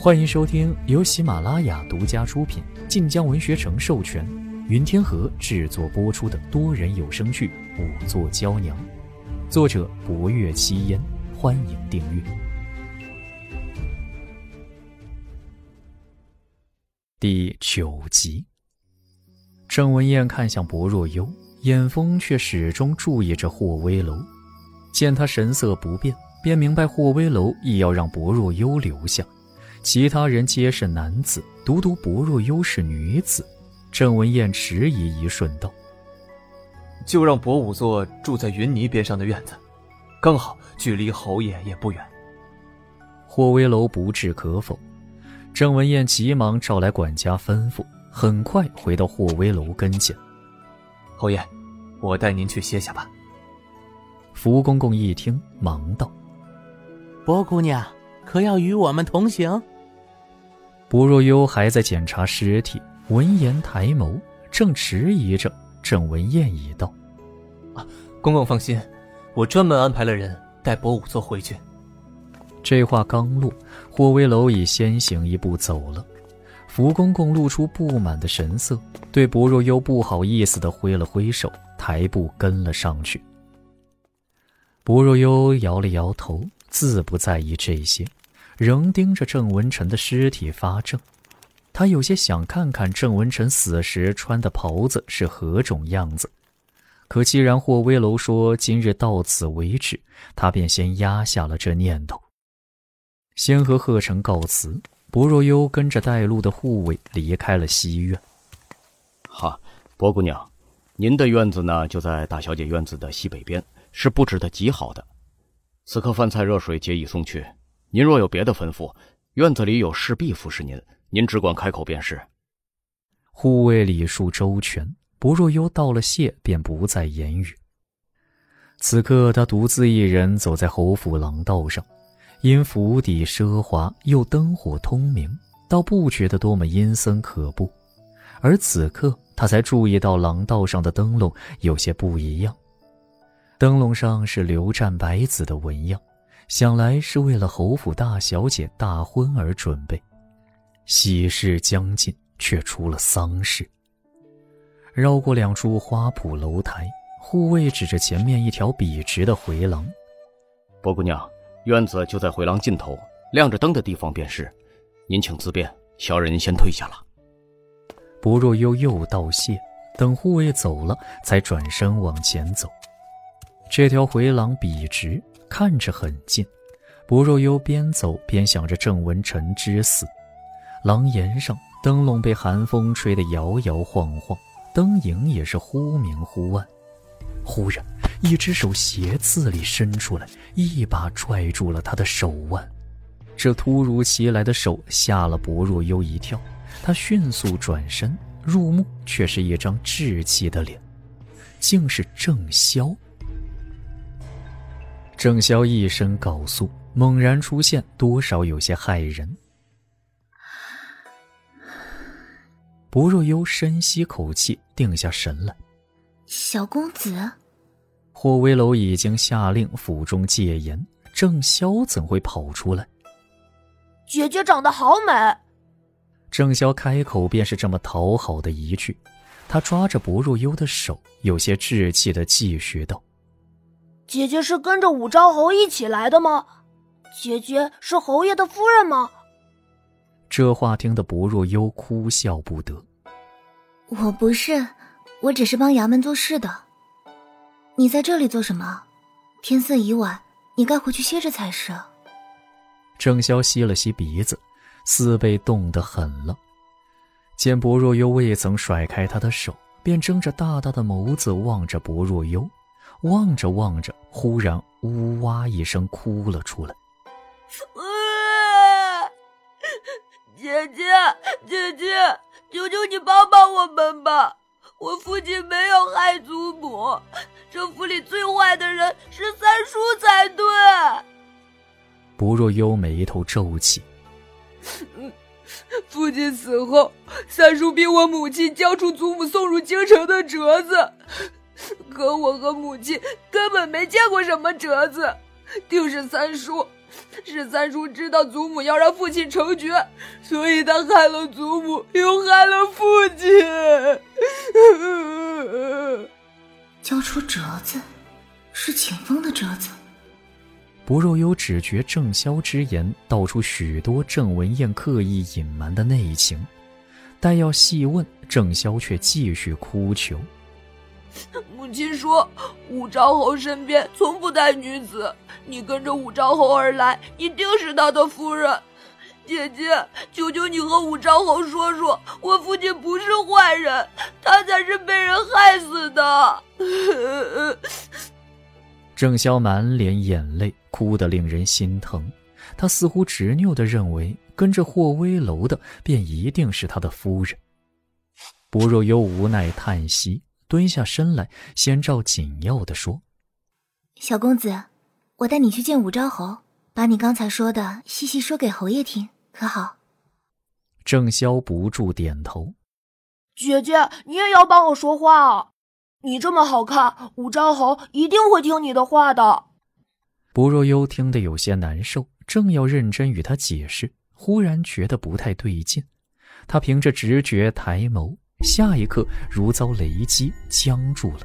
欢迎收听由喜马拉雅独家出品、晋江文学城授权、云天河制作播出的多人有声剧《五座娇娘》，作者：博月七烟。欢迎订阅。第九集，郑文燕看向薄若幽，眼风却始终注意着霍威楼。见他神色不变，便明白霍威楼亦要让薄若幽留下。其他人皆是男子，独独薄若幽是女子。郑文燕迟疑一瞬，道：“就让薄仵作住在云泥边上的院子，刚好距离侯爷也不远。”霍威楼不置可否。郑文燕急忙召来管家吩咐，很快回到霍威楼跟前。侯爷，我带您去歇下吧。福公公一听，忙道：“薄姑娘，可要与我们同行？”薄若幽还在检查尸体，闻言抬眸，正迟疑着。郑文燕已到：“啊，公公放心，我专门安排了人带薄仵作回去。”这话刚落，霍威楼已先行一步走了。福公公露出不满的神色，对薄若幽不好意思的挥了挥手，抬步跟了上去。薄若幽摇了摇头，自不在意这些。仍盯着郑文臣的尸体发怔，他有些想看看郑文臣死时穿的袍子是何种样子。可既然霍威楼说今日到此为止，他便先压下了这念头。先和贺成告辞，薄若幽跟着带路的护卫离开了西院。哈，薄姑娘，您的院子呢，就在大小姐院子的西北边，是布置的极好的。此刻饭菜热水皆已送去。您若有别的吩咐，院子里有侍婢服侍您，您只管开口便是。护卫礼数周全，薄若幽道了谢，便不再言语。此刻他独自一人走在侯府廊道上，因府邸奢华又灯火通明，倒不觉得多么阴森可怖。而此刻他才注意到廊道上的灯笼有些不一样，灯笼上是流湛白紫的纹样。想来是为了侯府大小姐大婚而准备，喜事将近，却出了丧事。绕过两处花圃楼台，护卫指着前面一条笔直的回廊：“薄姑娘，院子就在回廊尽头，亮着灯的地方便是。您请自便，小人先退下了。”薄若幽又道谢，等护卫走了，才转身往前走。这条回廊笔直。看着很近，薄若幽边走边想着郑文臣之死。廊檐上灯笼被寒风吹得摇摇晃晃，灯影也是忽明忽暗。忽然，一只手斜刺里伸出来，一把拽住了他的手腕。这突如其来的手吓了薄若幽一跳，他迅速转身，入目却是一张稚气的脸，竟是郑潇。郑潇一声告诉，猛然出现，多少有些骇人。不若幽深吸口气，定下神来。小公子，霍威楼已经下令府中戒严，郑潇怎会跑出来？姐姐长得好美。郑潇开口便是这么讨好的一句，他抓着薄若幽的手，有些稚气的继续道。姐姐是跟着武昭侯一起来的吗？姐姐是侯爷的夫人吗？这话听得薄若幽哭笑不得。我不是，我只是帮衙门做事的。你在这里做什么？天色已晚，你该回去歇着才是。郑潇吸了吸鼻子，似被冻得很了。见薄若幽未曾甩开他的手，便睁着大大的眸子望着薄若幽。望着望着，忽然呜哇一声哭了出来。姐姐，姐姐，求求你帮帮我们吧！我父亲没有害祖母，这府里最坏的人是三叔才对。不若幽眉头皱起。父亲死后，三叔逼我母亲交出祖母送入京城的折子。可我和母亲根本没见过什么折子，定是三叔是三叔知道祖母要让父亲成绝，所以他害了祖母，又害了父亲。交出折子，是秦风的折子。不若幽只觉郑萧之言道出许多郑文燕刻意隐瞒的内情，待要细问，郑萧却继续哭求。母亲说，武昭侯身边从不带女子，你跟着武昭侯而来，一定是他的夫人。姐姐，求求你和武昭侯说说，我父亲不是坏人，他才是被人害死的。郑潇满脸眼泪，哭得令人心疼。他似乎执拗地认为，跟着霍威楼的便一定是他的夫人。薄若幽无奈叹息，蹲下身来，先照紧要的说：“小公子，我带你去见武昭侯，把你刚才说的细细说给侯爷听，可好？”郑潇不住点头：“姐姐，你也要帮我说话啊！”你这么好看，武昭侯一定会听你的话的。不若幽听得有些难受，正要认真与他解释，忽然觉得不太对劲。他凭着直觉抬眸，下一刻如遭雷击，僵住了。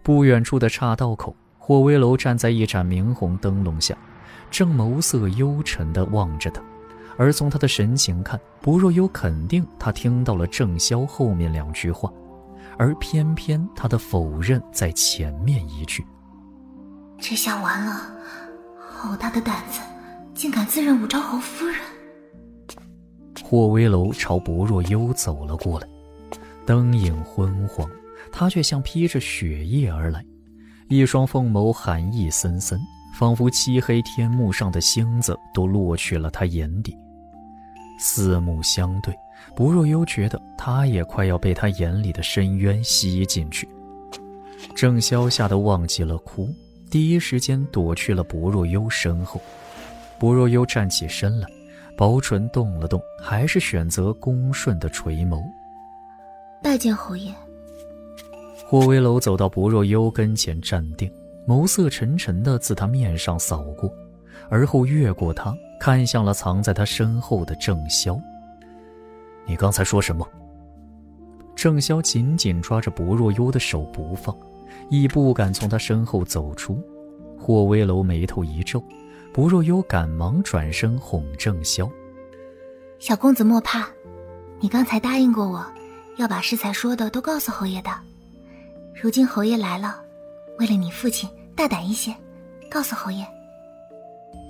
不远处的岔道口，霍威楼站在一盏明红灯笼下，正眸色幽沉地望着他。而从他的神情看，薄若幽肯定他听到了郑潇后面两句话。而偏偏他的否认在前面一句。这下完了，好大的胆子，竟敢自认武昭侯夫人！霍威楼朝薄若幽走了过来，灯影昏黄，他却像披着雪夜而来，一双凤眸寒意森森，仿佛漆黑天幕上的星子都落去了他眼底。四目相对。薄若幽觉得他也快要被他眼里的深渊吸进去，郑潇吓得忘记了哭，第一时间躲去了薄若幽身后。薄若幽站起身来，薄唇动了动，还是选择恭顺的垂眸。拜见侯爷。霍威楼走到薄若幽跟前站定，眸色沉沉的自他面上扫过，而后越过他，看向了藏在他身后的郑潇。你刚才说什么？郑潇紧紧抓着薄若幽的手不放，亦不敢从他身后走出。霍威楼眉头一皱，薄若幽赶忙转身哄郑潇：“小公子莫怕，你刚才答应过我，要把适才说的都告诉侯爷的。如今侯爷来了，为了你父亲，大胆一些，告诉侯爷。”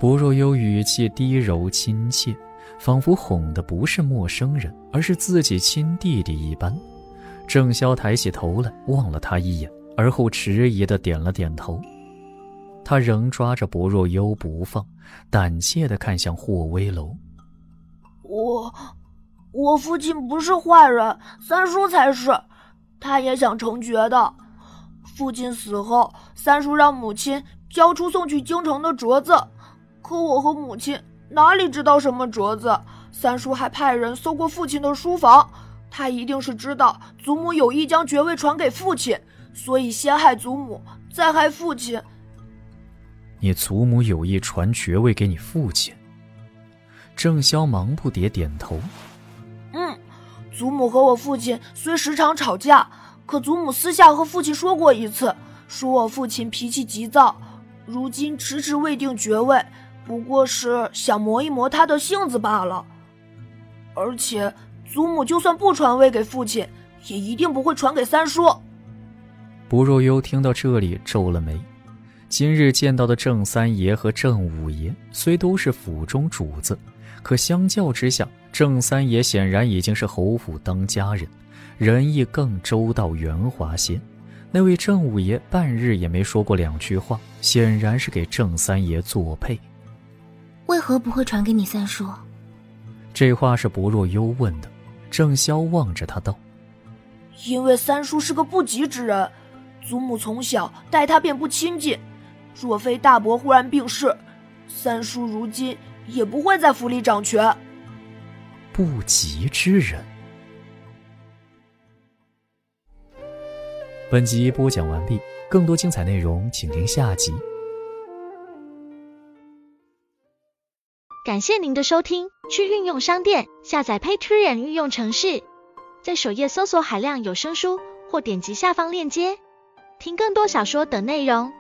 薄若幽语气低柔亲切。仿佛哄的不是陌生人，而是自己亲弟弟一般。郑潇抬起头来望了他一眼，而后迟疑的点了点头。他仍抓着薄若幽不放，胆怯的看向霍威楼。我，我父亲不是坏人，三叔才是。他也想成绝的。父亲死后，三叔让母亲交出送去京城的镯子，可我和母亲。哪里知道什么镯子？三叔还派人搜过父亲的书房，他一定是知道祖母有意将爵位传给父亲，所以先害祖母，再害父亲。你祖母有意传爵位给你父亲？郑潇忙不迭点头。祖母和我父亲虽时常吵架，可祖母私下和父亲说过一次，说我父亲脾气急躁，如今迟迟未定爵位。不过是想磨一磨他的性子罢了。而且，祖母就算不传位给父亲，也一定不会传给三叔。不若幽听到这里皱了眉。今日见到的郑三爷和郑五爷虽都是府中主子，可相较之下，郑三爷显然已经是侯府当家人，仁义更周到圆滑些。那位郑五爷半日也没说过两句话，显然是给郑三爷作配。为何不会传给你三叔？这话是薄若幽问的。郑潇望着他道：“因为三叔是个不吉之人，祖母从小待他便不亲近。若非大伯忽然病逝，三叔如今也不会在府里掌权。不吉之人。”本集播讲完毕，更多精彩内容请听下集。感谢您的收听，去运用商店下载 Patreon 运用城市，在首页搜索海量有声书，或点击下方链接听更多小说等内容。